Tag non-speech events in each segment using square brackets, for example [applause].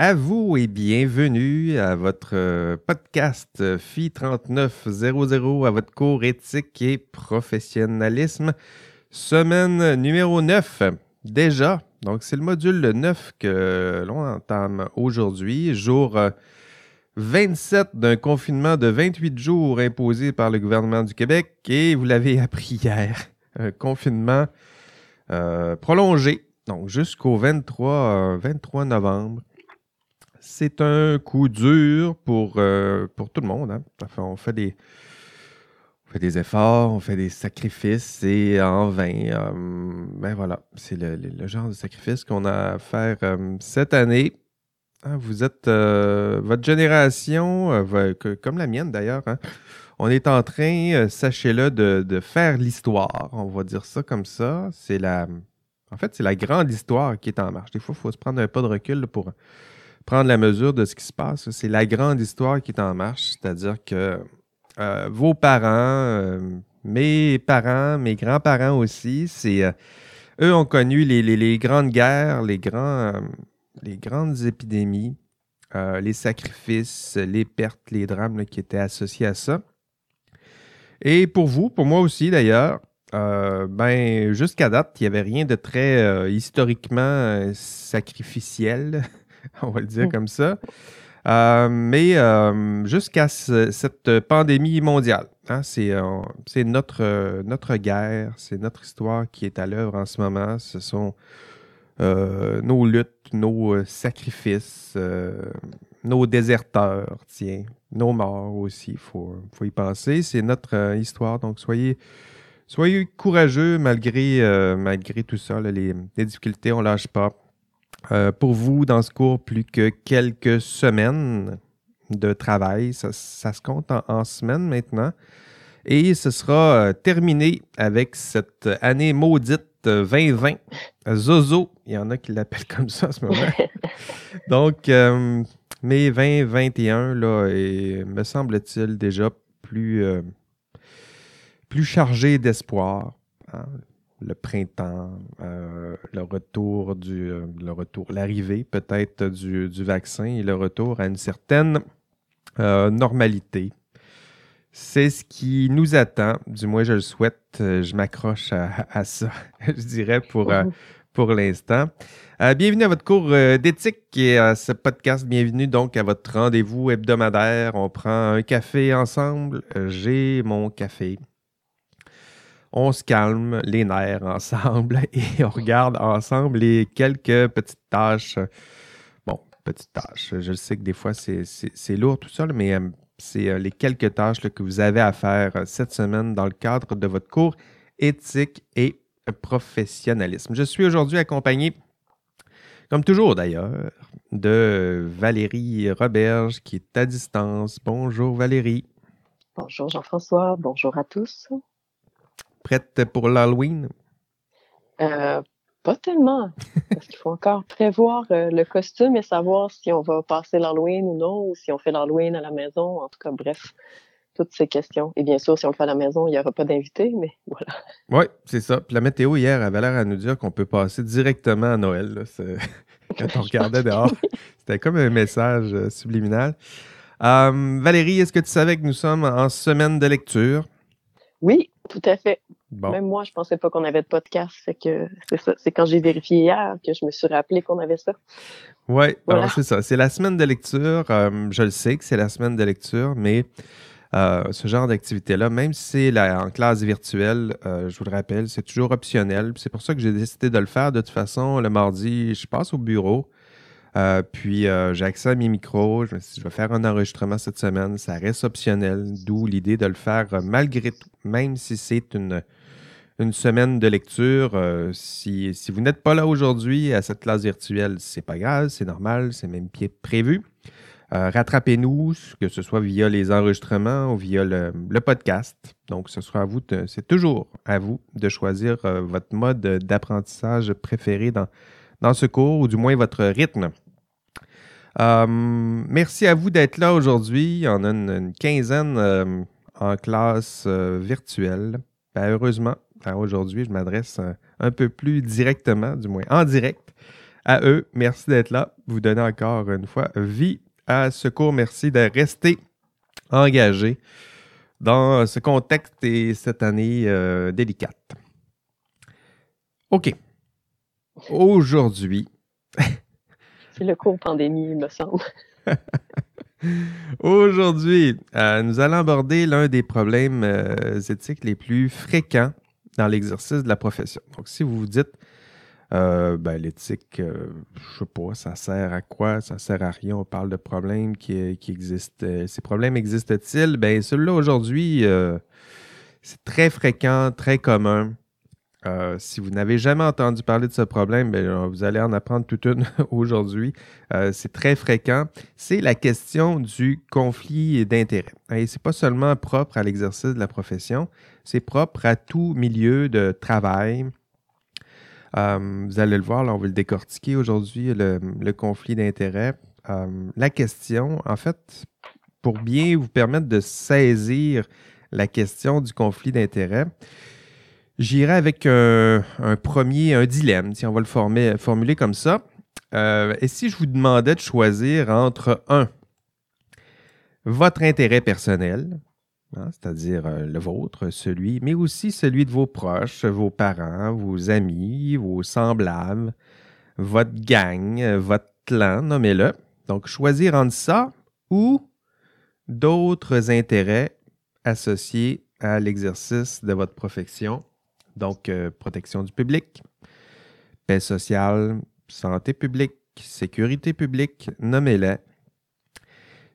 à vous et bienvenue à votre euh, podcast FI 3900 à votre cours éthique et professionnalisme, semaine numéro 9. Déjà, donc c'est le module 9 que l'on entame aujourd'hui, jour 27 euh, d'un confinement de 28 jours imposé par le gouvernement du Québec et vous l'avez [laughs] appris hier, un confinement euh, prolongé donc, jusqu'au 23, 23 euh, novembre. C'est un coup dur pour, euh, pour tout le monde. Hein. on, fait des, fait des efforts, on fait des sacrifices et en vain. Euh, ben voilà, c'est le, genre de sacrifice qu'on a à faire cette année. Hein, vous êtes votre génération, comme la mienne d'ailleurs. Hein. on est en train, sachez-le, de, de faire l'histoire. On va dire ça comme ça. C'est la en fait, c'est la grande histoire qui est en marche. Des fois, il faut se prendre un pas de recul pour prendre la mesure de ce qui se passe. C'est la grande histoire qui est en marche, c'est-à-dire que euh, vos parents, euh, mes parents, mes grands-parents aussi, c'est euh, eux ont connu les, grandes guerres, les, les grandes épidémies, les sacrifices, les pertes, les drames qui étaient associés à ça. Et pour vous, pour moi aussi d'ailleurs, ben, jusqu'à date, il n'y avait rien de très historiquement sacrificiel, [laughs] on va le dire mm. comme ça. mais jusqu'à cette pandémie mondiale, hein, c'est notre, notre guerre, c'est notre histoire qui est à l'œuvre en ce moment. Ce sont nos luttes, nos sacrifices, nos déserteurs, tiens, nos morts aussi, il faut, faut y penser. C'est notre histoire, donc soyez soyez courageux malgré, euh, malgré tout ça, les, difficultés, on ne lâche pas. Euh, pour vous, dans ce cours, plus que quelques semaines de travail. Ça, se compte en, semaines maintenant. Et ce sera euh, terminé avec cette année maudite 2020. Zozo, il y en a qui l'appellent comme ça en ce moment. [laughs] Donc, mai 2021, là, et me semble-t-il déjà plus, plus chargé d'espoir. Hein. Le printemps, euh, le retour du, euh, retour, l'arrivée peut-être du, vaccin et le retour à une certaine euh, normalité. C'est ce qui nous attend, du moins je le souhaite, je m'accroche à, ça, [laughs] je dirais, pour, pour l'instant. bienvenue à votre cours d'éthique et à ce podcast. Bienvenue donc à votre rendez-vous hebdomadaire. On prend un café ensemble. J'ai mon café on se calme les nerfs [laughs] ensemble et on regarde ensemble les quelques petites tâches. Bon, petites tâches. Je sais que des fois, c'est lourd tout ça, mais euh, c'est euh, les quelques tâches que vous avez à faire euh, cette semaine dans le cadre de votre cours éthique et professionnalisme. Je suis aujourd'hui accompagné, comme toujours d'ailleurs, de Valérie Roberge qui est à distance. Bonjour Valérie. Bonjour Jean-François, bonjour à tous prête pour l'Halloween? Euh, pas tellement. Parce qu'il faut encore prévoir euh, le costume et savoir si on va passer l'Halloween ou non, ou si on fait l'Halloween à la maison. En tout cas, bref, toutes ces questions. Et bien sûr, si on le fait à la maison, il n'y aura pas d'invité, mais [laughs] voilà. Oui, c'est ça. Puis la météo hier avait l'air à nous dire qu'on peut passer directement à Noël. [laughs] Quand on regardait dehors, [laughs] c'était comme un message euh, subliminal. Valérie, est-ce que tu savais que nous sommes en semaine de lecture? Oui, tout à fait. Même moi, je pensais pas qu'on avait de podcast. Fait que c'est ça. C'est quand j'ai vérifié hier que je me suis rappelé qu'on avait ça. Oui, alors c'est ça. C'est la semaine de lecture. Euh, je le sais que c'est la semaine de lecture, mais euh, ce genre d'activité-là, même si c'est en classe virtuelle, euh, je vous le rappelle, c'est toujours optionnel. C'est pour ça que j'ai décidé de le faire. De toute façon, le mardi, je passe au bureau. Euh, puis euh, j'ai accès à mes micros. Je je vais faire un enregistrement cette semaine. Ça reste optionnel, d'où l'idée de le faire euh, malgré tout, même si c'est une, une semaine de lecture. si, vous n'êtes pas là aujourd'hui à cette classe virtuelle, c'est pas grave, c'est normal, c'est même prévu. Rattrapez-nous, que ce soit via les enregistrements ou via le, podcast. Donc, ce sera à vous, c'est toujours à vous de choisir votre mode d'apprentissage préféré dans, dans ce cours, ou du moins votre rythme. Euh, merci à vous d'être là aujourd'hui. On a une, quinzaine euh, en classe euh, virtuelle. Ben, heureusement, aujourd'hui, je m'adresse un peu plus directement, du moins en direct, à eux. Merci d'être là. Vous donnez encore une fois vie à ce cours. Merci de rester engagé dans ce contexte et cette année délicate. OK. Aujourd'hui. [laughs] C'est le cours pandémie, il me semble. [laughs] Aujourd'hui, euh, nous allons aborder l'un des problèmes euh, éthiques les plus fréquents dans l'exercice de la profession. Donc, si vous vous dites, euh, ben, l'éthique, je sais pas, ça sert à quoi? Ça sert à rien. On parle de problèmes qui, qui existent. ces problèmes existent-ils? Ben, celui-là, aujourd'hui, c'est très fréquent, très commun. Euh, si vous n'avez jamais entendu parler de ce problème, ben, vous allez en apprendre toute une [laughs] aujourd'hui. Euh, c'est très fréquent. C'est la question du conflit d'intérêts. Et c'est pas seulement propre à l'exercice de la profession, c'est propre à tout milieu de travail. Euh, vous allez le voir, là, on va le décortiquer aujourd'hui, le, le, conflit d'intérêts. la question, en fait, pour bien vous permettre de saisir la question du conflit d'intérêts, J'irai avec un, premier, un dilemme, si on va le formuler comme ça. Euh, et si je vous demandais de choisir entre un, votre intérêt personnel, hein, c'est-à-dire euh, le vôtre, celui, mais aussi celui de vos proches, vos parents, vos amis, vos semblables, votre gang, votre clan, nommez-le. Donc, choisir entre ça ou d'autres intérêts associés à l'exercice de votre profession donc, euh, protection du public, paix sociale, santé publique, sécurité publique, nommez-les.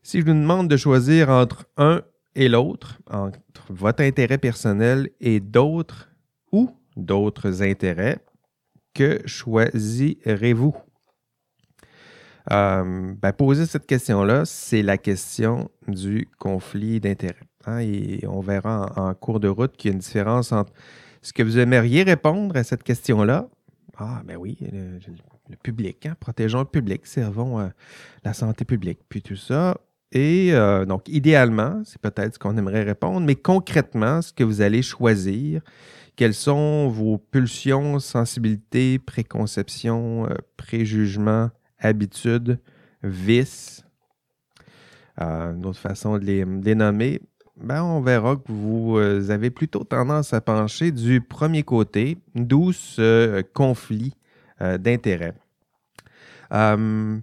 Si je vous demande de choisir entre un et l'autre, entre votre intérêt personnel et d'autres ou d'autres intérêts, que choisirez-vous? Euh, ben, poser cette question-là, c'est la question du conflit d'intérêts. Hein, et on verra en, cours de route qu'il y a une différence entre est-ce que vous aimeriez répondre à cette question-là? Ah, ben oui, le, public, hein? protégeons le public, servons euh, la santé publique, puis tout ça. Et euh, donc, idéalement, c'est peut-être ce qu'on aimerait répondre, mais concrètement, ce que vous allez choisir, quelles sont vos pulsions, sensibilités, préconceptions, euh, préjugements, habitudes, vices, une autre façon de les, de les nommer, ben, on verra que vous euh, avez plutôt tendance à pencher du premier côté, d'où ce euh, conflit euh, d'intérêts. la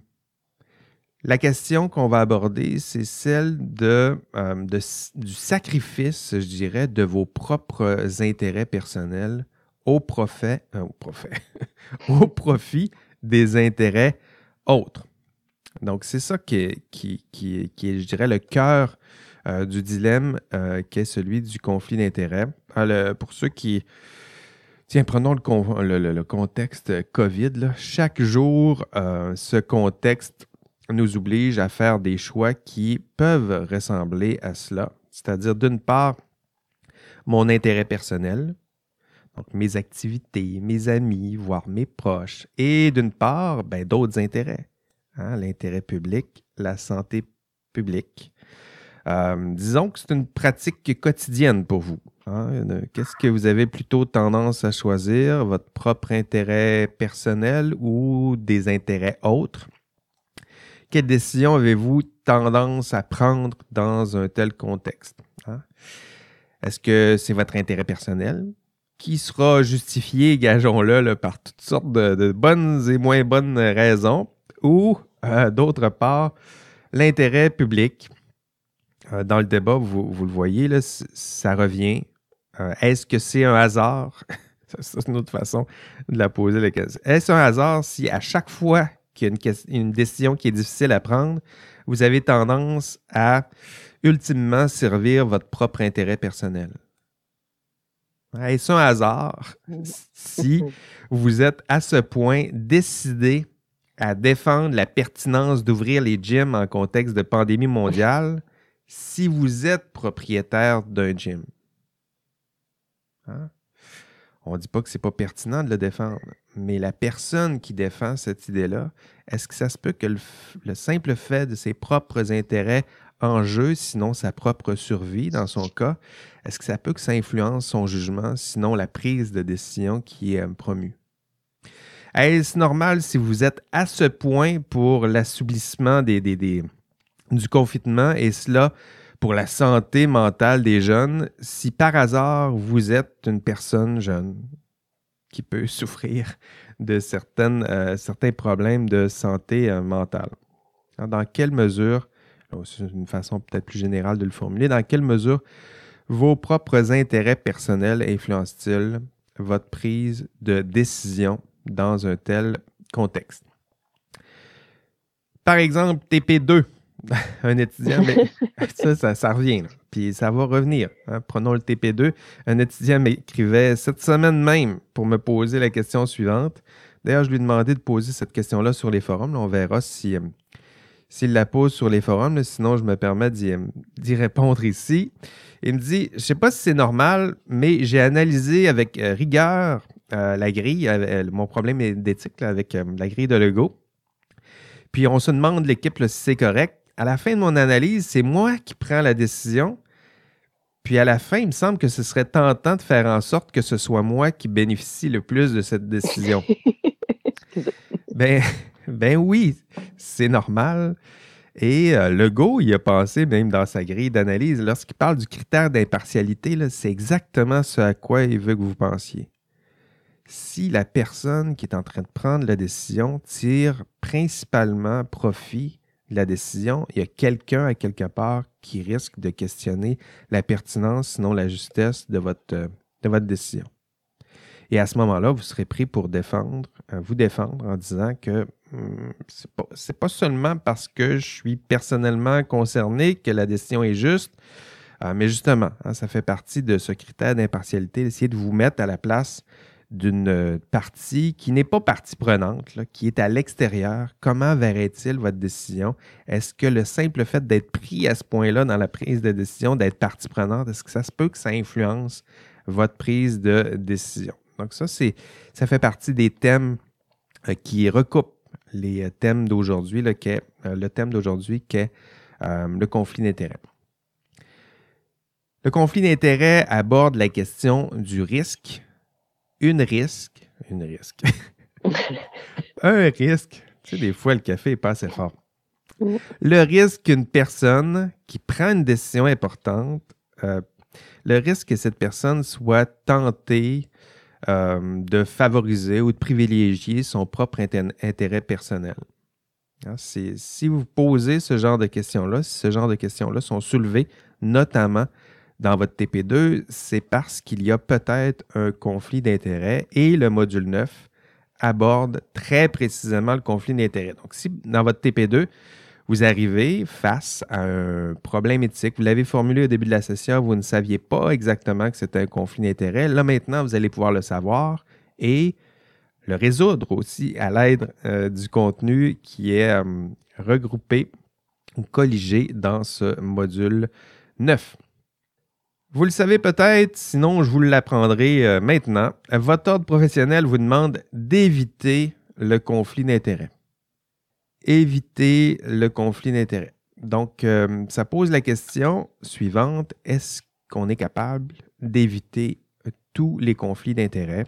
question qu'on va aborder, c'est celle de, du sacrifice, je dirais, de vos propres intérêts personnels au profit, au, [laughs] au profit des intérêts autres. Donc, c'est ça qui qui, qui, qui est, je dirais, le cœur euh, du dilemme euh, qui est celui du conflit d'intérêts. Ah, pour ceux qui... Tiens, prenons le, contexte COVID. Chaque jour, euh, ce contexte nous oblige à faire des choix qui peuvent ressembler à cela. C'est-à-dire, d'une part, mon intérêt personnel, donc mes activités, mes amis, voire mes proches, et d'une part, ben, d'autres intérêts. Hein, l'intérêt public, la santé publique, disons que c'est une pratique quotidienne pour vous. Hein. Qu'est-ce que vous avez plutôt tendance à choisir, votre propre intérêt personnel ou des intérêts autres? Quelle décision avez-vous tendance à prendre dans un tel contexte? Hein? Est-ce que c'est votre intérêt personnel? Qui sera justifié, gageons-le, par toutes sortes de, bonnes et moins bonnes raisons, ou euh, d'autre part, l'intérêt public? Euh, dans le débat, vous, le voyez, là, ça revient. Euh, est-ce que c'est un hasard? [laughs] c'est une autre façon de la poser la question. Est-ce un hasard si à chaque fois qu'il y a une, décision qui est difficile à prendre, vous avez tendance à ultimement servir votre propre intérêt personnel? Est-ce un hasard si [laughs] vous êtes à ce point décidé à défendre la pertinence d'ouvrir les gyms en contexte de pandémie mondiale si vous êtes propriétaire d'un gym. Hein? On ne dit pas que ce n'est pas pertinent de le défendre, mais la personne qui défend cette idée-là, est-ce que ça se peut que le, simple fait de ses propres intérêts en jeu, sinon sa propre survie dans son cas, est-ce que ça peut que ça influence son jugement, sinon la prise de décision qui est euh, promue? Est-ce normal si vous êtes à ce point pour l'assouplissement des, du confinement et cela pour la santé mentale des jeunes si par hasard vous êtes une personne jeune qui peut [laughs] souffrir de certaines, euh, certains problèmes de santé euh, mentale? Dans quelle mesure, c'est une façon peut-être plus générale de le formuler, dans quelle mesure vos propres intérêts personnels influencent-ils votre prise de décision dans un tel contexte? Par exemple, TP2, [laughs] un étudiant, mais [laughs] ça, ça, revient, puis ça va revenir. Hein. Prenons le TP2. Un étudiant m'écrivait cette semaine même pour me poser la question suivante. D'ailleurs, je lui ai demandé de poser cette question-là sur les forums. on verra si, euh, s'il la pose sur les forums. sinon, je me permets d'y, d'y répondre ici. Il me dit Je ne sais pas si c'est normal, mais j'ai analysé avec euh, rigueur euh, la grille, euh, mon problème d'éthique avec la grille de Lego. Puis on se demande l'équipe si c'est correct. À la fin de mon analyse, c'est moi qui prends la décision. Puis à la fin, il me semble que ce serait tentant de faire en sorte que ce soit moi qui bénéficie le plus de cette décision. [laughs] ben, ben oui, c'est normal. Et euh, Legault, il a pensé même dans sa grille d'analyse, lorsqu'il parle du critère d'impartialité, c'est exactement ce à quoi il veut que vous pensiez. Si la personne qui est en train de prendre la décision tire principalement profit la décision, il y a quelqu'un à quelque part qui risque de questionner la pertinence, sinon la justesse de votre, décision. Et à ce moment-là, vous serez pris pour défendre, euh, vous défendre en disant que Hmm, c'est pas, pas seulement parce que je suis personnellement concerné que la décision est juste, euh, mais justement, hein, ça fait partie de ce critère d'impartialité, d'essayer de vous mettre à la place d'une partie qui n'est pas partie prenante, qui est à l'extérieur. Comment verrait-il votre décision? Est-ce que le simple fait d'être pris à ce point-là dans la prise de décision, d'être partie prenante, est-ce que ça se peut que ça influence votre prise de décision? Donc ça, ça fait partie des thèmes euh, qui recoupent les euh, thèmes d'aujourd'hui, euh, le thème d'aujourd'hui qui est euh, le conflit d'intérêts. Le conflit d'intérêts aborde la question du risque. Une risque, une risque. [laughs] un risque. Tu sais, des fois, le café n'est pas assez fort. Le risque qu'une personne qui prend une décision importante, le risque que cette personne soit tentée euh, de favoriser ou de privilégier son propre intérêt personnel. Hein, si vous posez ce genre de questions-là, si ce genre de questions-là sont soulevées, notamment dans votre TP2, c'est parce qu'il y a peut-être un conflit d'intérêts et le module 9 aborde très précisément le conflit d'intérêts. Donc, si dans votre TP2, vous arrivez face à un problème éthique. Vous l'avez formulé au début de la session, vous ne saviez pas exactement que c'était un conflit d'intérêts. Là, maintenant, vous allez pouvoir le savoir et le résoudre aussi à l'aide euh, du contenu qui est euh, regroupé ou colligé dans ce module 9. Vous le savez peut-être, sinon je vous l'apprendrai euh, maintenant. Votre ordre professionnel vous demande d'éviter le conflit d'intérêts éviter le conflit d'intérêts. Donc, euh, ça pose la question suivante, est-ce qu'on est capable d'éviter tous les conflits d'intérêts?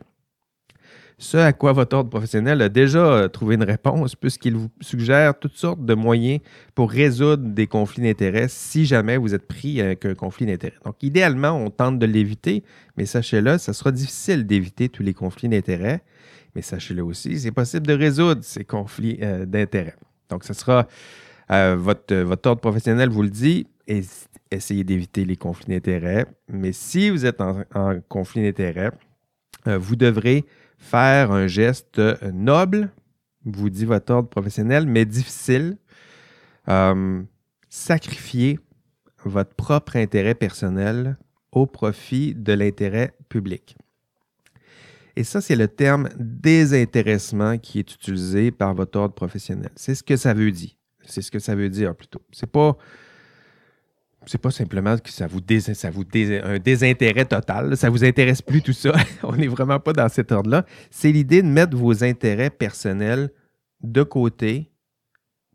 Ce à quoi votre ordre professionnel a déjà euh, trouvé une réponse, puisqu'il vous suggère toutes sortes de moyens pour résoudre des conflits d'intérêts si jamais vous êtes pris avec un conflit d'intérêts. Donc, idéalement, on tente de l'éviter, mais sachez-le, ça sera difficile d'éviter tous les conflits d'intérêts. Mais sachez-le aussi, c'est possible de résoudre ces conflits euh, d'intérêts. Donc, ce sera euh, votre, ordre professionnel vous le dit, essayez d'éviter les conflits d'intérêts. Mais si vous êtes en, conflit d'intérêts, euh, vous devrez faire un geste noble, vous dit votre ordre professionnel, mais difficile. sacrifier votre propre intérêt personnel au profit de l'intérêt public. Et ça, c'est le terme désintéressement qui est utilisé par votre ordre professionnel. C'est ce que ça veut dire. C'est ce que ça veut dire plutôt. C'est pas c'est pas simplement que ça vous, ça vous un désintérêt total. Ça vous intéresse plus tout ça. [laughs] On n'est vraiment pas dans cet ordre-là. C'est l'idée de mettre vos intérêts personnels de côté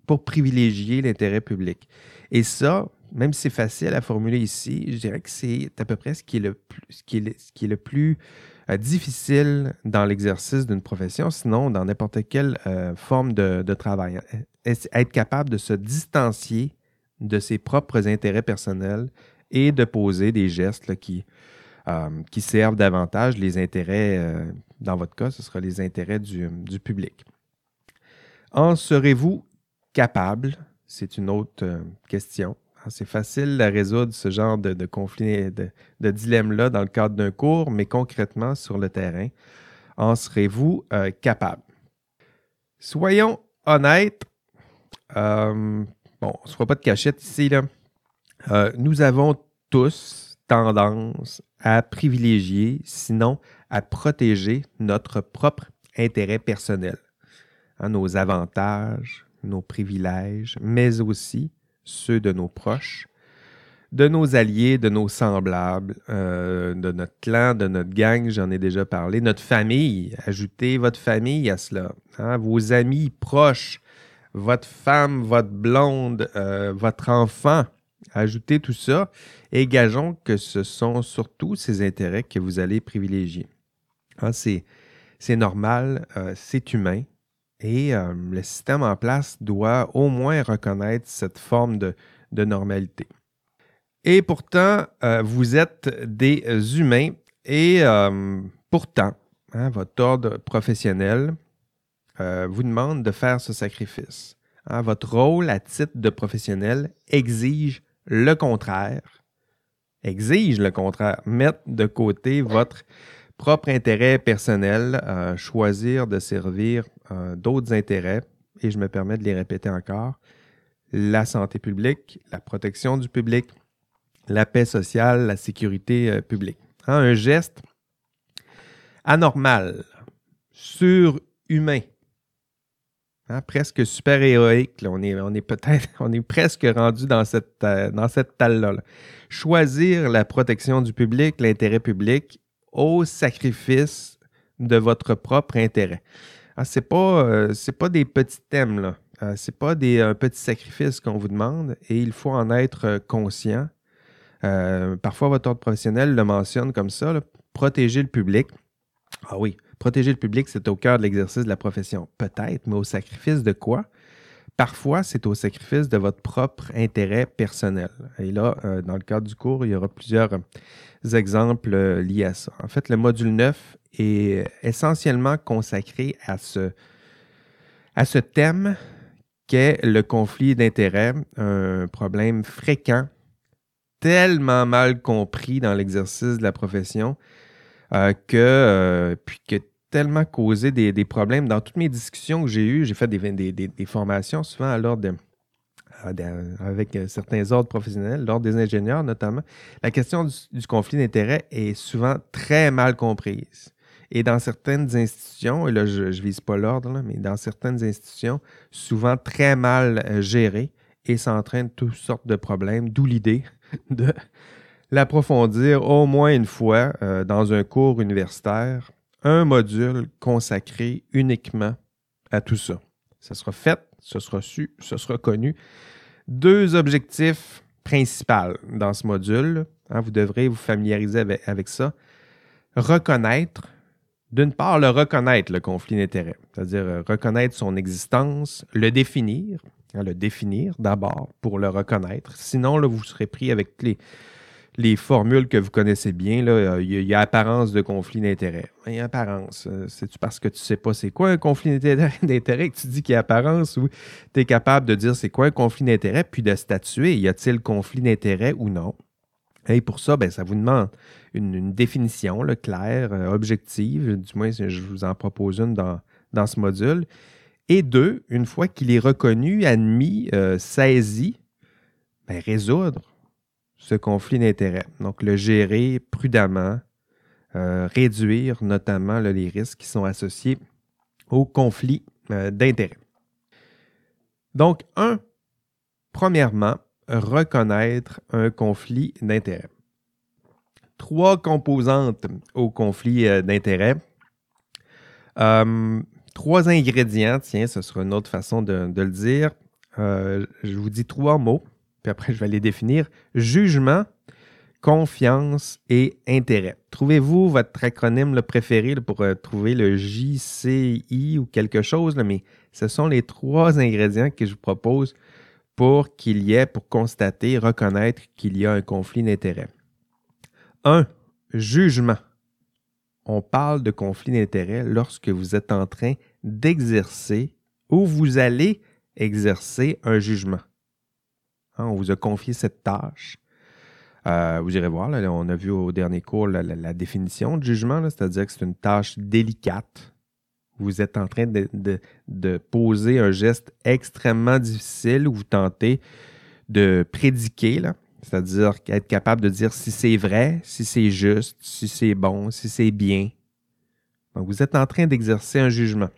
pour privilégier l'intérêt public. Et ça, même si c'est facile à formuler ici, je dirais que c'est à peu près ce qui est le plus, ce qui est ce qui est le plus difficile dans l'exercice d'une profession, sinon dans n'importe quelle forme de, travail. Être capable de se distancier de ses propres intérêts personnels et de poser des gestes qui, qui servent davantage les intérêts, dans votre cas, ce sera les intérêts du, public. En serez-vous capable? C'est une autre question. Ah, c'est facile à résoudre ce genre de, conflit, de, dilemme-là dans le cadre d'un cours, mais concrètement sur le terrain, en serez-vous euh, capable? Soyons honnêtes, euh, bon, on ne se pas de cachette ici. Euh, nous avons tous tendance à privilégier, sinon à protéger notre propre intérêt personnel, hein, nos avantages, nos privilèges, mais aussi ceux de nos proches, de nos alliés, de nos semblables, euh, de notre clan, de notre gang, j'en ai déjà parlé, notre famille, ajoutez votre famille à cela, hein, vos amis proches, votre femme, votre blonde, euh, votre enfant, ajoutez tout ça et gageons que ce sont surtout ces intérêts que vous allez privilégier. Hein, c'est normal, euh, c'est humain, et euh, le système en place doit au moins reconnaître cette forme de, normalité. Et pourtant, vous êtes des humains et pourtant, hein, votre ordre professionnel vous demande de faire ce sacrifice. Hein, votre rôle à titre de professionnel exige le contraire, exige le contraire, mettre de côté votre propre intérêt personnel, choisir de servir euh, d'autres intérêts, et je me permets de les répéter encore, la santé publique, la protection du public, la paix sociale, la sécurité euh, publique. Hein, un geste anormal, surhumain, hein, presque super-héroïque. On est, on est peut-être, [laughs] on est presque rendu dans cette, euh, dans cette talle-là. Choisir la protection du public, l'intérêt public, au sacrifice de votre propre intérêt. Ah, c'est pas, euh, pas des petits thèmes, là. Euh, c'est pas des un petit sacrifice qu'on vous demande et il faut en être euh, conscient. parfois, votre ordre professionnel le mentionne comme ça, protéger le public. Ah oui, protéger le public, c'est au cœur de l'exercice de la profession. Peut-être, mais au sacrifice de quoi? Parfois, c'est au sacrifice de votre propre intérêt personnel. Et là, dans le cadre du cours, il y aura plusieurs exemples liés à ça. En fait, le module 9 est essentiellement consacré à ce, à ce thème qu'est le conflit d'intérêts, un problème fréquent, tellement mal compris dans l'exercice de la profession, euh, que, euh, puis que tellement causé des, problèmes. Dans toutes mes discussions que j'ai eues, j'ai fait des, des, formations souvent à l'ordre avec certains ordres professionnels, l'ordre des ingénieurs notamment. La question du, du conflit d'intérêts est souvent très mal comprise. Et dans certaines institutions, et là je ne vise pas l'ordre, mais dans certaines institutions, souvent très mal euh, gérées et ça entraîne toutes sortes de problèmes, d'où l'idée [laughs] de l'approfondir au moins une fois euh, dans un cours universitaire, un module consacré uniquement à tout ça. Ça sera fait, ce sera su, ce sera connu. Deux objectifs principaux dans ce module, hein, vous devrez vous familiariser avec ça. Reconnaître d'une part, le reconnaître, le conflit d'intérêts, c'est-à-dire euh, reconnaître son existence, le définir, hein, le définir d'abord pour le reconnaître. Sinon, là, vous serez pris avec les, les formules que vous connaissez bien. Là, il, y a, apparence de conflit y a apparence. Euh, c'est-tu parce que tu ne sais pas c'est quoi un conflit d'intérêt [laughs] que tu dis qu'il y a apparence ou tu es capable de dire c'est quoi un conflit d'intérêt puis de statuer y a-t-il conflit d'intérêt ou non? Et pour ça, ben, ça vous demande une, définition claire, euh, objective, du moins je vous en propose une dans, dans ce module. Et deux, une fois qu'il est reconnu, admis, euh, saisi, ben, résoudre ce conflit d'intérêts. Donc le gérer prudemment, euh, réduire notamment les risques qui sont associés au conflit d'intérêts. Donc, un, premièrement, reconnaître un conflit d'intérêts. Trois composantes au conflit euh, d'intérêts. Euh, trois ingrédients, tiens, ce sera une autre façon de, le dire. Euh, je vous dis trois mots, puis après je vais les définir. Jugement, confiance et intérêt. Trouvez-vous votre acronyme le préféré pour euh, trouver le JCI ou quelque chose, mais ce sont les trois ingrédients que je vous propose pour qu'il y ait, pour constater, reconnaître qu'il y a un conflit d'intérêt. Un, jugement. On parle de conflit d'intérêt lorsque vous êtes en train d'exercer ou vous allez exercer un jugement. Hein, on vous a confié cette tâche. Euh, vous irez voir, on a vu au dernier cours la, définition de jugement, c'est-à-dire que c'est une tâche délicate. Vous êtes en train de, poser un geste extrêmement difficile où vous tentez de prédiquer, c'est-à-dire être capable de dire si c'est vrai, si c'est juste, si c'est bon, si c'est bien. Donc, vous êtes en train d'exercer un jugement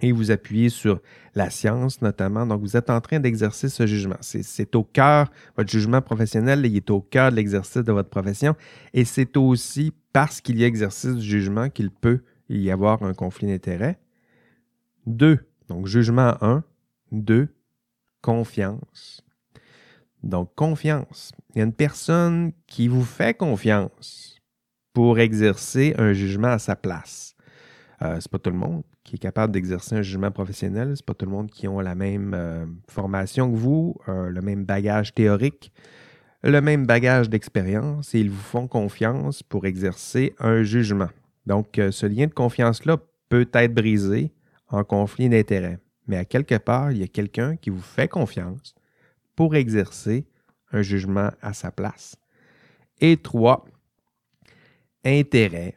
et vous appuyez sur la science notamment. Donc, vous êtes en train d'exercer ce jugement. C'est au cœur, votre jugement professionnel, il est au cœur de l'exercice de votre profession et c'est aussi parce qu'il y a exercice du jugement qu'il peut y avoir un conflit d'intérêts. Deux, donc jugement 1. Deux, confiance. Donc, confiance. Il y a une personne qui vous fait confiance pour exercer un jugement à sa place. Euh, c'est pas tout le monde qui est capable d'exercer un jugement professionnel. C'est pas tout le monde qui a la même euh, formation que vous, euh, le même bagage théorique, le même bagage d'expérience et ils vous font confiance pour exercer un jugement. Donc, euh, ce lien de confiance-là peut être brisé en conflit d'intérêts. Mais à quelque part, il y a quelqu'un qui vous fait confiance pour exercer un jugement à sa place. Et trois, intérêt.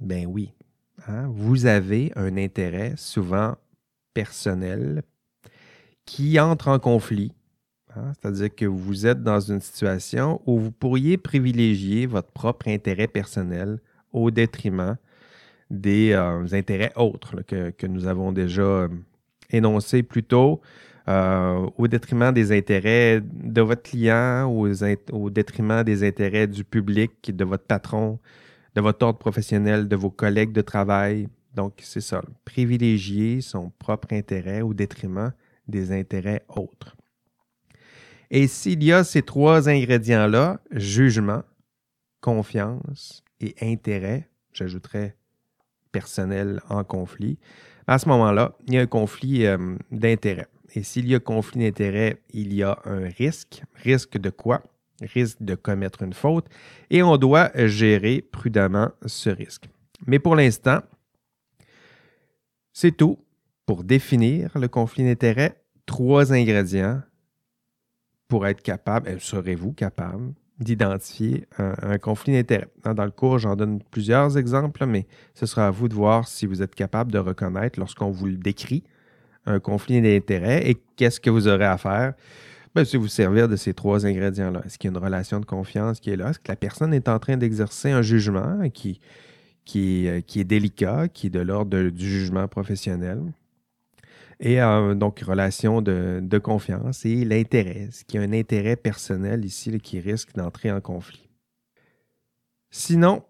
Ben oui, Hein, vous avez un intérêt souvent personnel qui entre en conflit. Hein, c'est-à-dire que vous êtes dans une situation où vous pourriez privilégier votre propre intérêt personnel au détriment des euh, intérêts autres que, nous avons déjà euh, énoncés plus tôt, euh, au détriment des intérêts de votre client, au détriment des intérêts du public, de votre patron, de votre ordre professionnel, de vos collègues de travail. Donc, c'est ça, privilégier son propre intérêt au détriment des intérêts autres. Et s'il y a ces trois ingrédients-là, jugement, confiance et intérêt, j'ajouterais personnel en conflit, à ce moment-là, il y a un conflit euh, d'intérêt. Et s'il y a conflit d'intérêt, il y a un risque. Risque de quoi? Risque de commettre une faute et on doit gérer prudemment ce risque. Mais pour l'instant, c'est tout pour définir le conflit d'intérêts. Trois ingrédients pour être capable, euh, serez-vous capable d'identifier un, conflit d'intérêts? Dans le cours, j'en donne plusieurs exemples, mais ce sera à vous de voir si vous êtes capable de reconnaître lorsqu'on vous le décrit un conflit d'intérêts et qu'est-ce que vous aurez à faire ben, c'est vous servir de ces trois ingrédients-là. Est-ce qu'il y a une relation de confiance qui est là? Est-ce que la personne est en train d'exercer un jugement qui, euh, est délicat, qui est de l'ordre du jugement professionnel? Et euh, donc, relation de, confiance et l'intérêt. Est-ce qu'il y a un intérêt personnel ici qui risque d'entrer en conflit? Sinon,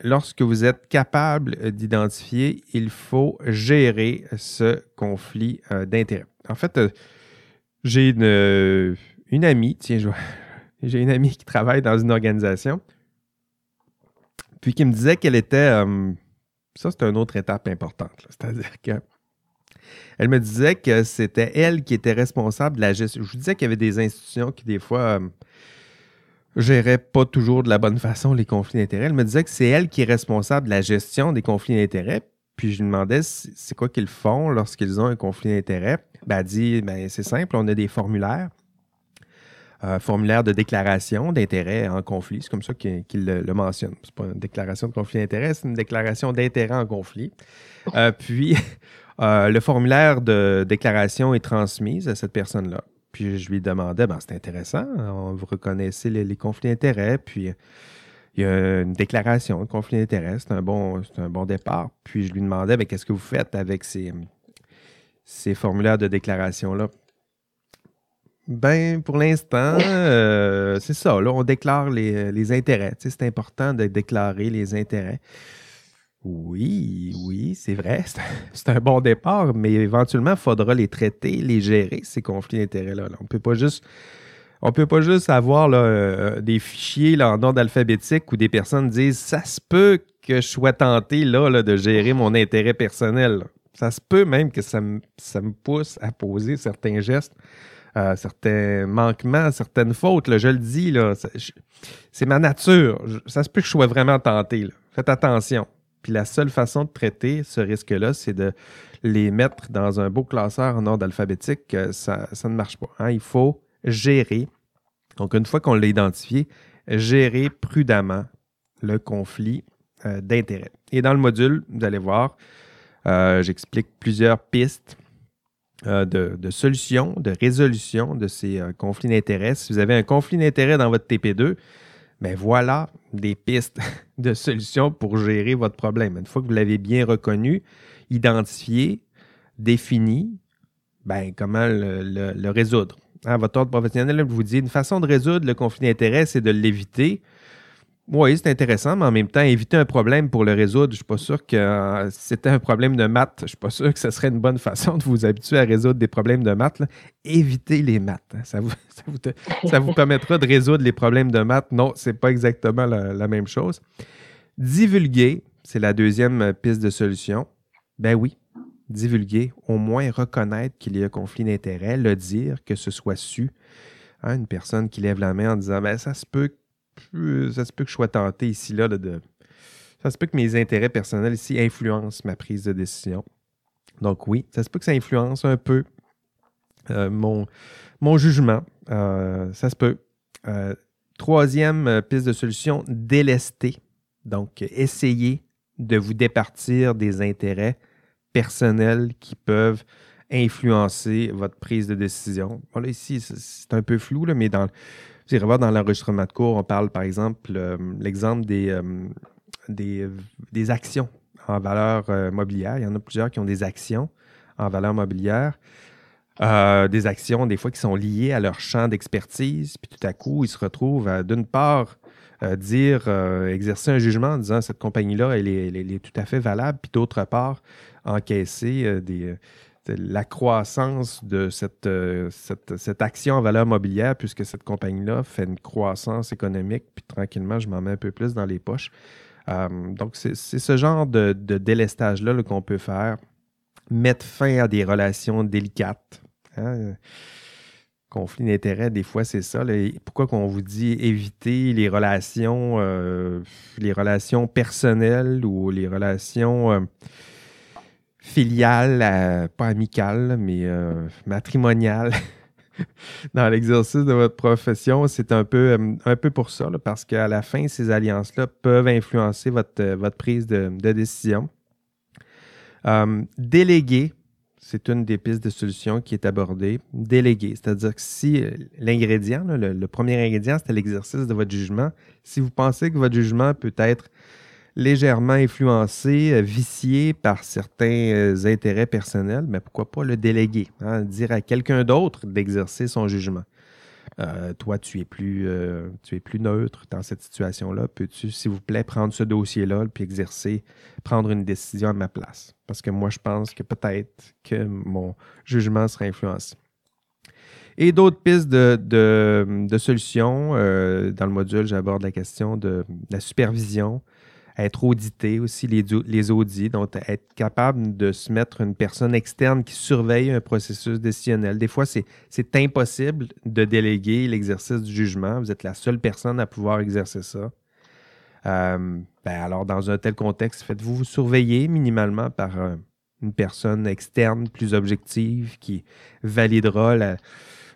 lorsque vous êtes capable d'identifier, il faut gérer ce conflit euh, d'intérêt. En fait, j'ai une, euh, une amie, tiens, [laughs] j'ai une amie qui travaille dans une organisation, puis qui me disait qu'elle était. Euh, ça, c'est une autre étape importante. C'est-à-dire que. Elle me disait que c'était elle qui était responsable de la gestion. Je vous disais qu'il y avait des institutions qui, des fois, euh, géraient pas toujours de la bonne façon les conflits d'intérêts. Elle me disait que c'est elle qui est responsable de la gestion des conflits d'intérêts. Puis je lui demandais c'est quoi qu'ils font lorsqu'ils ont un conflit d'intérêts. Ben, dit ben, c'est simple, on a des formulaires. Euh, formulaire de déclaration d'intérêt en conflit. C'est comme ça qu'il le, mentionne. Ce n'est pas une déclaration de conflit d'intérêt, c'est une déclaration d'intérêt en conflit. Euh, puis, [laughs] euh, le formulaire de déclaration est transmis à cette personne-là. Puis, je lui demandais, ben, c'est intéressant, vous reconnaissez les, conflits d'intérêt, puis il y a une déclaration de conflit d'intérêt, c'est un, bon, un bon départ. Puis, je lui demandais, ben, qu'est-ce que vous faites avec ces, ces formulaires de déclaration-là? Ben, pour l'instant, euh, c'est ça. Là, on déclare les, intérêts. c'est important de déclarer les intérêts. Oui, oui, c'est vrai. [laughs] C'est un bon départ, mais éventuellement, il faudra les traiter, les gérer, ces conflits d'intérêts-là. On ne peut pas juste On peut pas juste avoir euh, des fichiers là, en ordre alphabétique où des personnes disent ça se peut que je sois tenté là, de gérer mon intérêt personnel. Ça se peut même que ça me, pousse à poser certains gestes, euh, certains manquements, certaines fautes. je le dis, là, c'est ma nature. Ça se peut que je sois vraiment tenté. Faites attention. Puis la seule façon de traiter ce risque-là, c'est de les mettre dans un beau classeur en ordre alphabétique. Ça, ça ne marche pas. Hein. Il faut gérer. Donc, une fois qu'on l'a identifié, gérer prudemment le conflit euh, d'intérêt. Et dans le module, vous allez voir, j'explique plusieurs pistes euh, de, solutions, de résolution de ces conflits d'intérêt. Si vous avez un conflit d'intérêt dans votre TP2, ben voilà des pistes [laughs] de solutions pour gérer votre problème. Une fois que vous l'avez bien reconnu, identifié, défini, ben comment le résoudre? Votre ordre professionnel vous dit une façon de résoudre le conflit d'intérêts, c'est de l'éviter. Oui, c'est intéressant, mais en même temps, éviter un problème pour le résoudre, je ne suis pas sûr que euh, si c'était un problème de maths, je ne suis pas sûr que ce serait une bonne façon de vous habituer à résoudre des problèmes de maths. Évitez les maths. Hein. Ça, vous, [laughs] ça, vous permettra de résoudre les problèmes de maths. Non, ce n'est pas exactement la, même chose. Divulguer, c'est la deuxième piste de solution. Ben oui, divulguer, au moins reconnaître qu'il y a conflit d'intérêts, le dire, que ce soit su. Hein, une personne qui lève la main en disant ben, ça se peut ça se peut que je sois tenté ici là de, ça se peut que mes intérêts personnels ici influencent ma prise de décision. Donc oui, ça se peut que ça influence un peu euh, mon, jugement. Euh, ça se peut. Euh, troisième piste de solution, délester. Donc, essayer de vous départir des intérêts personnels qui peuvent influencer votre prise de décision. Voilà, ici, c'est un peu flou, là, mais dans, vous irez voir dans l'enregistrement de cours, on parle par exemple euh, l'exemple des, euh, des, des, actions en valeur euh, mobilière. Il y en a plusieurs qui ont des actions en valeur mobilière. des actions, des fois, qui sont liées à leur champ d'expertise, puis tout à coup, ils se retrouvent d'une part, dire, exercer un jugement en disant cette compagnie-là, elle est, tout à fait valable, puis d'autre part, encaisser des, la croissance de euh, cette, action en valeur mobilière, puisque cette compagnie-là fait une croissance économique, puis tranquillement, je m'en mets un peu plus dans les poches. donc, c'est ce genre de, délestage-là qu'on peut faire. Mettre fin à des relations délicates. Hein. Conflit d'intérêts, des fois, c'est ça. Pourquoi qu'on vous dit éviter les relations, les relations personnelles ou les relations filiale, euh, pas amicale, mais euh, matrimoniale [laughs] dans l'exercice de votre profession, c'est un peu, euh, un peu pour ça, parce qu'à la fin, ces alliances-là peuvent influencer votre, votre prise de, décision. déléguer, c'est une des pistes de solution qui est abordée. Déléguer, c'est-à-dire que si l'ingrédient, le, premier ingrédient, c'était l'exercice de votre jugement, si vous pensez que votre jugement peut être légèrement influencé, euh, vicié par certains euh, intérêts personnels, mais pourquoi pas le déléguer, hein? dire à quelqu'un d'autre d'exercer son jugement. Euh, toi, tu es, plus, tu es plus neutre dans cette situation-là. Peux-tu, s'il vous plaît, prendre ce dossier-là puis exercer, prendre une décision à ma place? Parce que moi, je pense que peut-être que mon jugement sera influencé. Et d'autres pistes de, de, solutions. dans le module, j'aborde la question de la supervision, être audité aussi, les, les audits, donc être capable de se mettre une personne externe qui surveille un processus décisionnel. Des fois, c'est impossible de déléguer l'exercice du jugement. Vous êtes la seule personne à pouvoir exercer ça. Euh, ben alors, dans un tel contexte, faites-vous surveiller minimalement par euh, une personne externe plus objective qui validera la,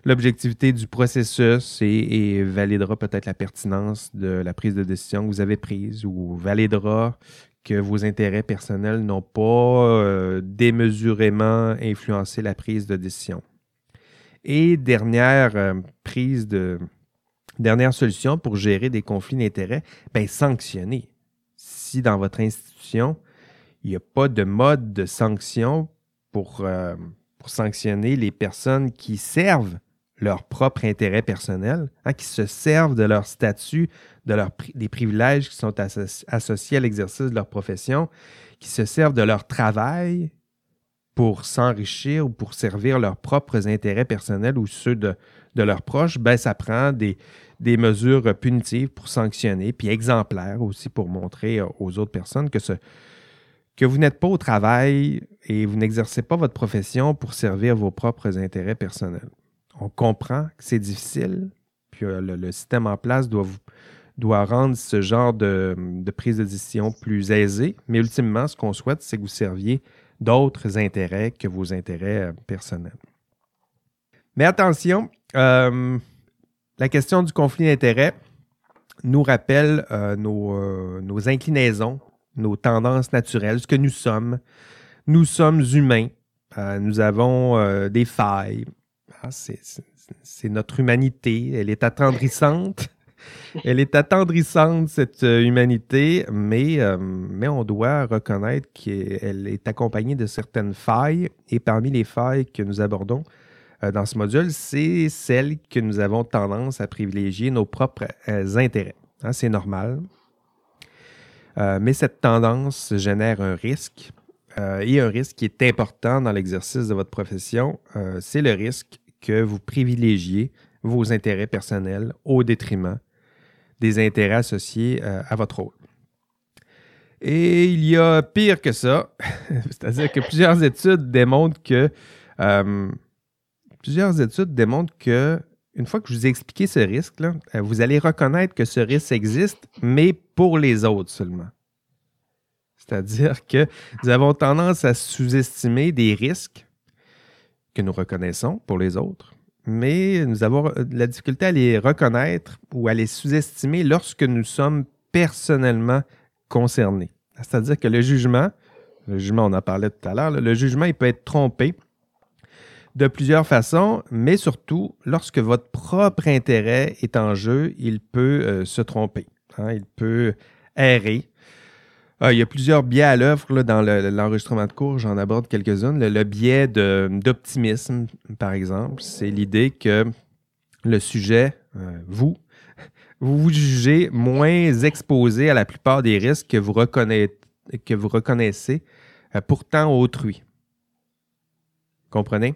l'objectivité du processus et, validera peut-être la pertinence de la prise de décision que vous avez prise ou validera que vos intérêts personnels n'ont pas euh, démesurément influencé la prise de décision. Et dernière euh, prise de dernière solution pour gérer des conflits d'intérêts, ben sanctionner. Si dans votre institution, il n'y a pas de mode de sanction pour, euh, pour sanctionner les personnes qui servent leur propre intérêt personnel, hein, qui se servent de leur statut, de leur, des privilèges qui sont associés à l'exercice de leur profession, qui se servent de leur travail pour s'enrichir ou pour servir leurs propres intérêts personnels ou ceux de, leurs proches, ben, ça prend des, des, mesures punitives pour sanctionner, puis exemplaires aussi pour montrer euh, aux autres personnes que, ce, que vous n'êtes pas au travail et vous n'exercez pas votre profession pour servir vos propres intérêts personnels. On comprend que c'est difficile, puis euh, le, système en place doit, rendre ce genre de, prise de décision plus aisée, mais ultimement, ce qu'on souhaite, c'est que vous serviez d'autres intérêts que vos intérêts euh, personnels. Mais attention, euh, la question du conflit d'intérêts nous rappelle nos, inclinaisons, nos tendances naturelles, ce que nous sommes. Nous sommes humains. nous avons des failles. Ah, c'est notre humanité. Elle est attendrissante. [laughs] Elle est attendrissante, cette euh, humanité, mais, euh, mais on doit reconnaître qu'elle est accompagnée de certaines failles. Et parmi les failles que nous abordons euh, dans ce module, c'est celle que nous avons tendance à privilégier nos propres intérêts. Hein, c'est normal. mais cette tendance génère un risque. et un risque qui est important dans l'exercice de votre profession, c'est le risque que vous privilégiez vos intérêts personnels au détriment des intérêts associés euh, à votre rôle. Et il y a pire que ça, [laughs] c'est-à-dire que plusieurs études démontrent que euh, plusieurs études démontrent que une fois que je vous ai expliqué ce risque, là, euh, vous allez reconnaître que ce risque existe, mais pour les autres seulement. C'est-à-dire que nous avons tendance à sous-estimer des risques que nous reconnaissons pour les autres, mais nous avons euh, la difficulté à les reconnaître ou à les sous-estimer lorsque nous sommes personnellement concernés. C'est-à-dire que le jugement, le jugement, on en parlait tout à l'heure, le jugement, il peut être trompé de plusieurs façons, mais surtout, lorsque votre propre intérêt est en jeu, il peut euh, se tromper. Hein. il peut errer. Ah, il y a plusieurs biais à l'œuvre dans l'enregistrement de cours, j'en aborde quelques-unes. Le, biais d'optimisme, par exemple, c'est l'idée que le sujet, euh, vous, vous vous jugez moins exposé à la plupart des risques que vous, reconnaissez, que vous reconnaissez euh, pourtant autrui. Comprenez?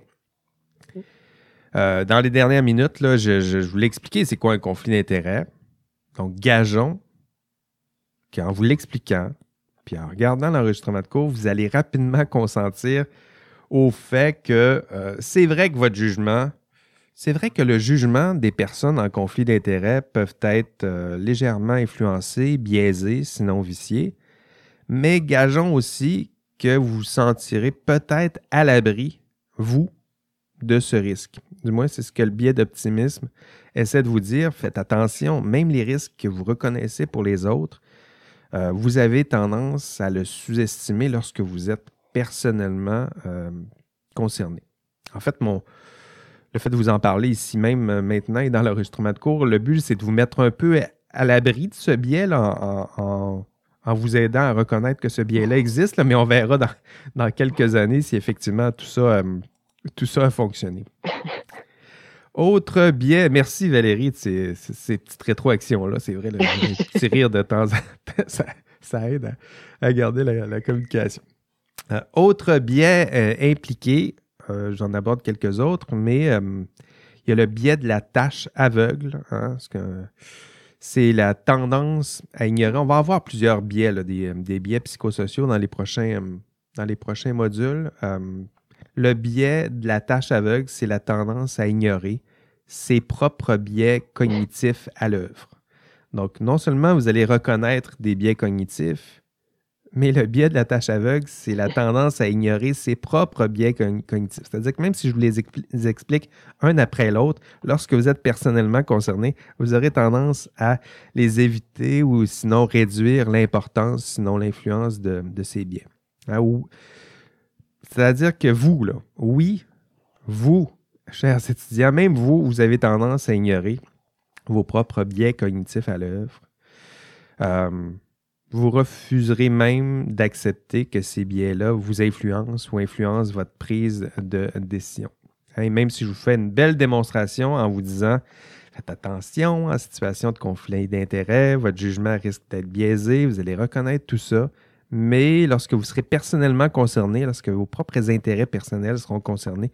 Euh, dans les dernières minutes, je vous l'ai expliqué, c'est quoi un conflit d'intérêts. Donc, gageons qu'en vous l'expliquant, puis en regardant l'enregistrement de cours, vous allez rapidement [laughs] consentir au fait que euh, c'est vrai que votre jugement, c'est vrai que le jugement des personnes en conflit d'intérêts peuvent être euh, légèrement influencés, biaisés, sinon viciés, mais gageons aussi que vous vous sentirez peut-être à l'abri, vous, de ce risque. Du moins, c'est ce que le biais d'optimisme essaie de vous dire. Faites attention, même les risques que vous reconnaissez pour les autres, euh, vous avez tendance à le sous-estimer lorsque vous êtes personnellement euh, concerné. En fait, mon, le fait de vous en parler ici même euh, maintenant et dans l'enregistrement de cours, le but, c'est de vous mettre un peu à l'abri de ce biais en, vous aidant à reconnaître que ce biais-là existe, mais on verra dans, quelques années si effectivement tout ça, tout ça a fonctionné. [laughs] Autre biais, merci Valérie de ces, petites rétroactions-là. C'est vrai, le petit rire de temps en [laughs] temps, ça, aide à, garder la, communication. Euh, autre biais euh, impliqué, euh, j'en aborde quelques autres, mais il y a le biais de la tâche aveugle. C'est la tendance à ignorer. On va avoir plusieurs biais, des, biais psychosociaux dans les prochains modules. le biais de la tâche aveugle, c'est la tendance à ignorer ses propres biais cognitifs à l'œuvre. Donc, non seulement vous allez reconnaître des biais cognitifs, mais le biais de la tâche aveugle, c'est la tendance à ignorer ses propres biais cognitifs. C'est-à-dire que même si je vous les, explique un après l'autre, lorsque vous êtes personnellement concerné, vous aurez tendance à les éviter ou sinon réduire l'importance, sinon l'influence de, ces biais. Hein, c'est-à-dire que vous, là, oui, vous, chers étudiants, même vous, vous avez tendance à ignorer vos propres biais cognitifs à l'œuvre. Euh, vous refuserez même d'accepter que ces biais-là vous influencent ou influencent votre prise de décision. Et même si je vous fais une belle démonstration en vous disant faites attention en situation de conflit d'intérêts, votre jugement risque d'être biaisé, vous allez reconnaître tout ça, Mais lorsque vous serez personnellement concerné, lorsque vos propres intérêts personnels seront concernés,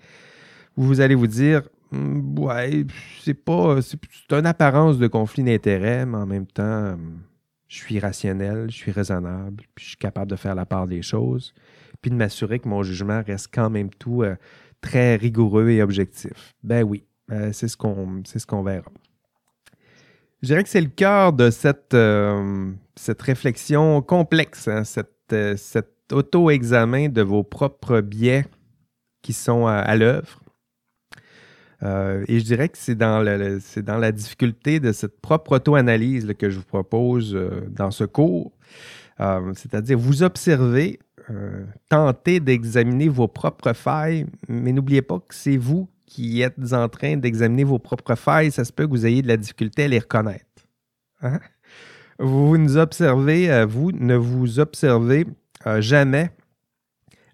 vous allez vous dire hmm, Ouais, c'est pas. C'est une apparence de conflit d'intérêts, mais en même temps, je suis rationnel, je suis raisonnable, puis je suis capable de faire la part des choses, puis de m'assurer que mon jugement reste quand même tout euh, très rigoureux et objectif. Ben oui, euh, c'est ce qu'on ce verra. Je dirais que c'est le cœur de cette, euh, cette réflexion complexe, hein, cette, cet auto-examen de vos propres biais qui sont à l'œuvre euh, et je dirais que c'est dans, dans la difficulté de cette propre auto-analyse que je vous propose euh, dans ce cours. Euh, c'est-à-dire vous observez, tentez d'examiner vos propres failles, mais n'oubliez pas que c'est vous qui êtes en train d'examiner vos propres failles. Ça se peut que vous ayez de la difficulté à les reconnaître. Hein? Vous nous observez, vous ne vous observez jamais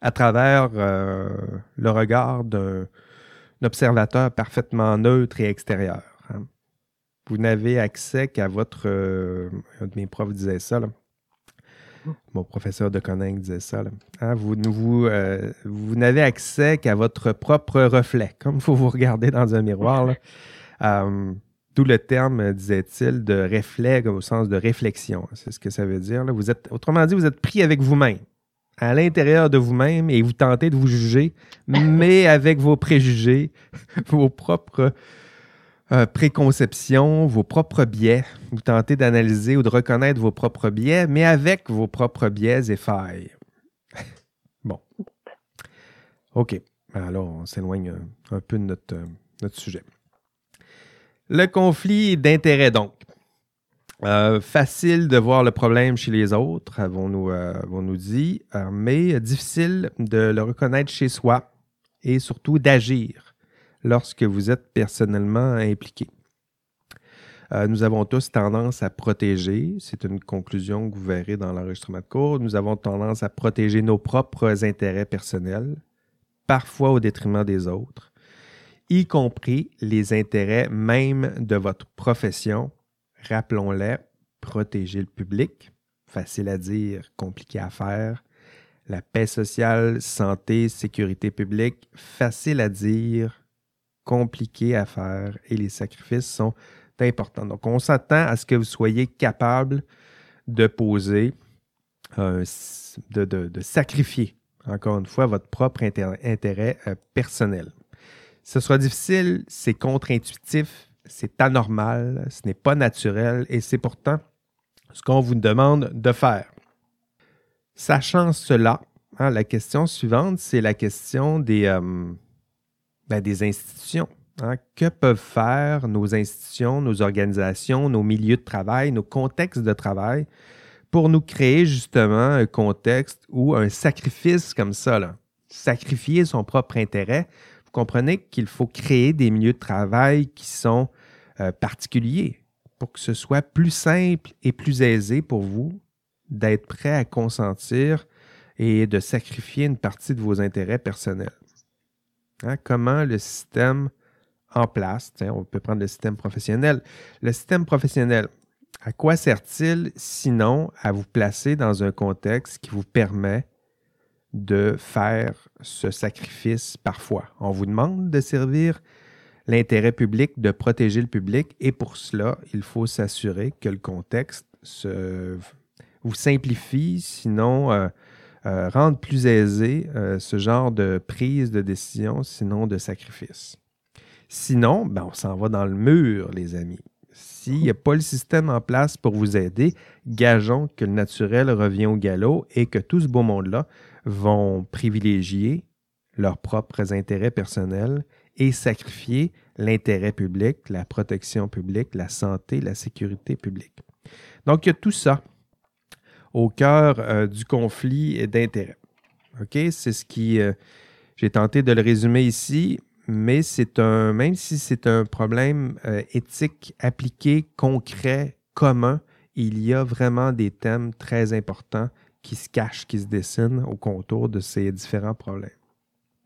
à travers le regard d'un observateur parfaitement neutre et extérieur. Hein. Vous n'avez accès qu'à votre. Euh, un de mes profs disait ça. Là. Mon professeur de Coninck disait ça. Hein, vous, vous, euh, vous n'avez accès qu'à votre propre reflet, comme il faut vous regarder dans un miroir. Euh, d'où le terme, disait-il, de reflet au sens de réflexion. C'est ce que ça veut dire. Vous êtes, autrement dit, vous êtes pris avec vous-même à l'intérieur de vous-même et vous tentez de vous juger, mais [laughs] avec vos préjugés, vos propres euh, préconceptions, vos propres biais. Vous tentez d'analyser ou de reconnaître vos propres biais, mais avec vos propres biais et failles. [laughs] bon. OK. Alors, on s'éloigne un, peu de notre, notre sujet. Le conflit d'intérêts, donc. Euh, facile de voir le problème chez les autres, avons-nous euh, dit, euh, mais difficile de le reconnaître chez soi et surtout d'agir lorsque vous êtes personnellement impliqué. nous avons tous tendance à protéger, c'est une conclusion que vous verrez dans l'enregistrement de cours, nous avons tendance à protéger nos propres intérêts personnels, parfois au détriment des autres, y compris les intérêts même de votre profession rappelons-les, protéger le public, facile à dire, compliqué à faire. La paix sociale, santé, sécurité publique, facile à dire, compliqué à faire et les sacrifices sont importants. Donc, on s'attend à ce que vous soyez capable de poser, de, sacrifier, encore une fois, votre propre intérêt, euh, personnel. Ce sera difficile, c'est contre-intuitif, c'est anormal, ce n'est pas naturel et c'est pourtant ce qu'on vous demande de faire. Sachant cela, hein, la question suivante, c'est la question des, euh, ben, des institutions. Hein. Que peuvent faire nos institutions, nos organisations, nos milieux de travail, nos contextes de travail pour nous créer justement un contexte où un sacrifice comme ça, sacrifier son propre intérêt, vous comprenez qu'il faut créer des milieux de travail qui sont euh, particuliers pour que ce soit plus simple et plus aisé pour vous d'être prêt à consentir et de sacrifier une partie de vos intérêts personnels. Hein, comment le système en place, on peut prendre le système professionnel, le système professionnel, à quoi sert-il sinon à vous placer dans un contexte qui vous permet de faire ce sacrifice parfois? On vous demande de servir l'intérêt public, de protéger le public, et pour cela, il faut s'assurer que le contexte vous simplifie, sinon euh, euh, rendre plus aisé euh, ce genre de prise de décision, sinon de sacrifice. Sinon, ben, on s'en va dans le mur, les amis. S'il n'y a pas le système en place pour vous aider, gageons que le naturel revient au galop et que tout ce beau monde-là vont privilégier leurs propres intérêts personnels et sacrifier l'intérêt public, la protection publique, la santé, la sécurité publique. Donc, il y a tout ça au cœur euh, du conflit d'intérêts. OK? C'est ce qui. Euh, j'ai tenté de le résumer ici, mais c'est un. Même si c'est un problème euh, éthique appliqué, concret, commun, il y a vraiment des thèmes très importants qui se cachent, qui se dessinent au contour de ces différents problèmes.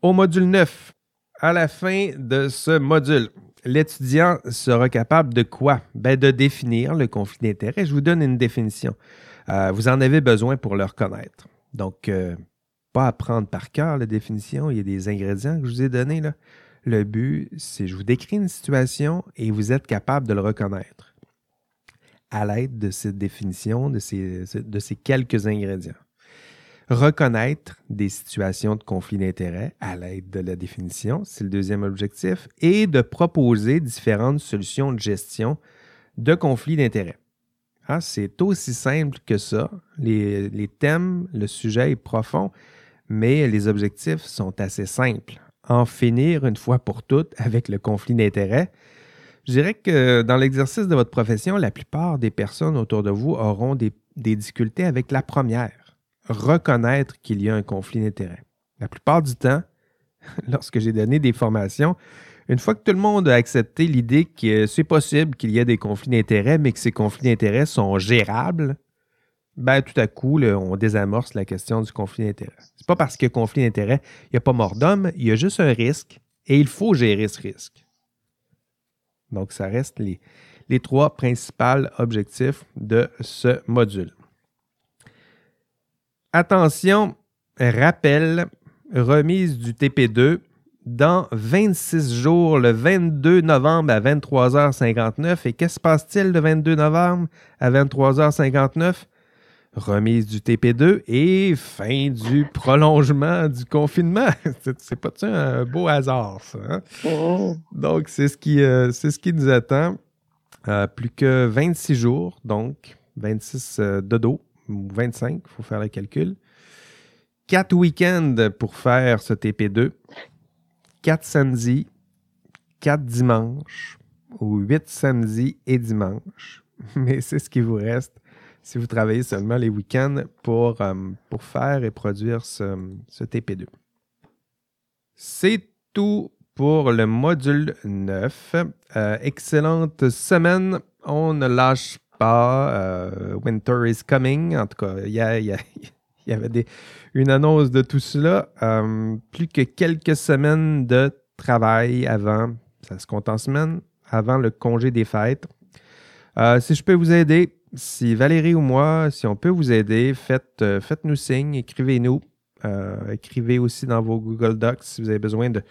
Au module 9, à la fin de ce module, l'étudiant sera capable de quoi? Ben, de définir le conflit d'intérêts. Je vous donne une définition. Euh, vous en avez besoin pour le reconnaître. Donc, euh, pas apprendre par cœur la définition, il y a des ingrédients que je vous ai donnés. Le but, c'est je vous décris une situation et vous êtes capable de le reconnaître à l'aide de cette définition, de ces quelques ingrédients. Reconnaître des situations de conflit d'intérêt à l'aide de la définition, c'est le deuxième objectif, et de proposer différentes solutions de gestion de conflits d'intérêt. Ah, c'est aussi simple que ça. Les, thèmes, le sujet est profond, mais les objectifs sont assez simples. En finir une fois pour toutes avec le conflit d'intérêt. Je dirais que dans l'exercice de votre profession, la plupart des personnes autour de vous auront des difficultés avec la première, reconnaître qu'il y a un conflit d'intérêt. La plupart du temps, [laughs] lorsque j'ai donné des formations, une fois que tout le monde a accepté l'idée que c'est possible qu'il y ait des conflits d'intérêts, mais que ces conflits d'intérêts sont gérables, ben tout à coup, on désamorce la question du conflit d'intérêts. C'est pas parce qu'il y a conflit d'intérêts, il n'y a pas mort d'homme, il y a juste un risque et il faut gérer ce risque. Donc, ça reste les trois principaux objectifs de ce module. Attention, rappel, remise du TP2 dans 26 jours, le 22 novembre à 23h59. Et qu'est-ce qui se passe-t-il le 22 novembre à 23h59? Remise du TP2 et fin du prolongement du confinement. [laughs] C'est pas un beau hasard, ça. Hein? Oh. Donc, c'est ce, qui, euh, ce qui nous attend. Euh, plus que 26 jours, donc 26 euh, de dos, ou 25, il faut faire le calcul. Quatre week-ends pour faire ce TP2 quatre samedis, quatre dimanches ou huit samedis et dimanches. [laughs] Mais c'est ce qui vous reste si vous travaillez seulement les week-ends pour, euh, pour faire et produire ce, TP2. C'est tout pour le module 9. Euh, excellente semaine. On ne lâche pas. Euh, winter is coming. En tout cas, il y [laughs] avait une annonce de tout cela. Euh, plus que quelques semaines de travail avant, ça se compte en semaines, avant le congé des fêtes. Euh, si je peux vous aider, si Valérie ou moi, si on peut vous aider, faites, faites-nous signe, écrivez-nous. écrivez aussi dans vos Google Docs si vous avez besoin de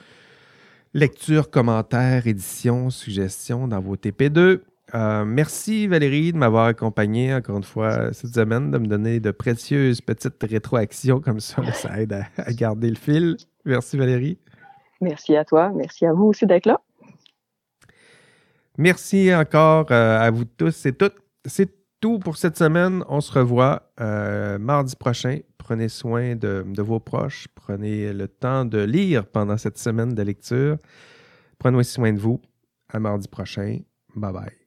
lecture, commentaires, édition, suggestions dans vos TP2. Euh, merci Valérie de m'avoir accompagné encore une fois cette semaine, de me donner de précieuses petites rétroactions comme ça. Ça aide à, garder le fil. Merci Valérie. Merci à toi. Merci à vous aussi d'être là. Merci encore euh, à vous tous et toutes. C'est tout pour cette semaine. On se revoit euh, mardi prochain. Prenez soin de, de, vos proches. Prenez le temps de lire pendant cette semaine de lecture. Prenez soin de vous. À mardi prochain. Bye bye.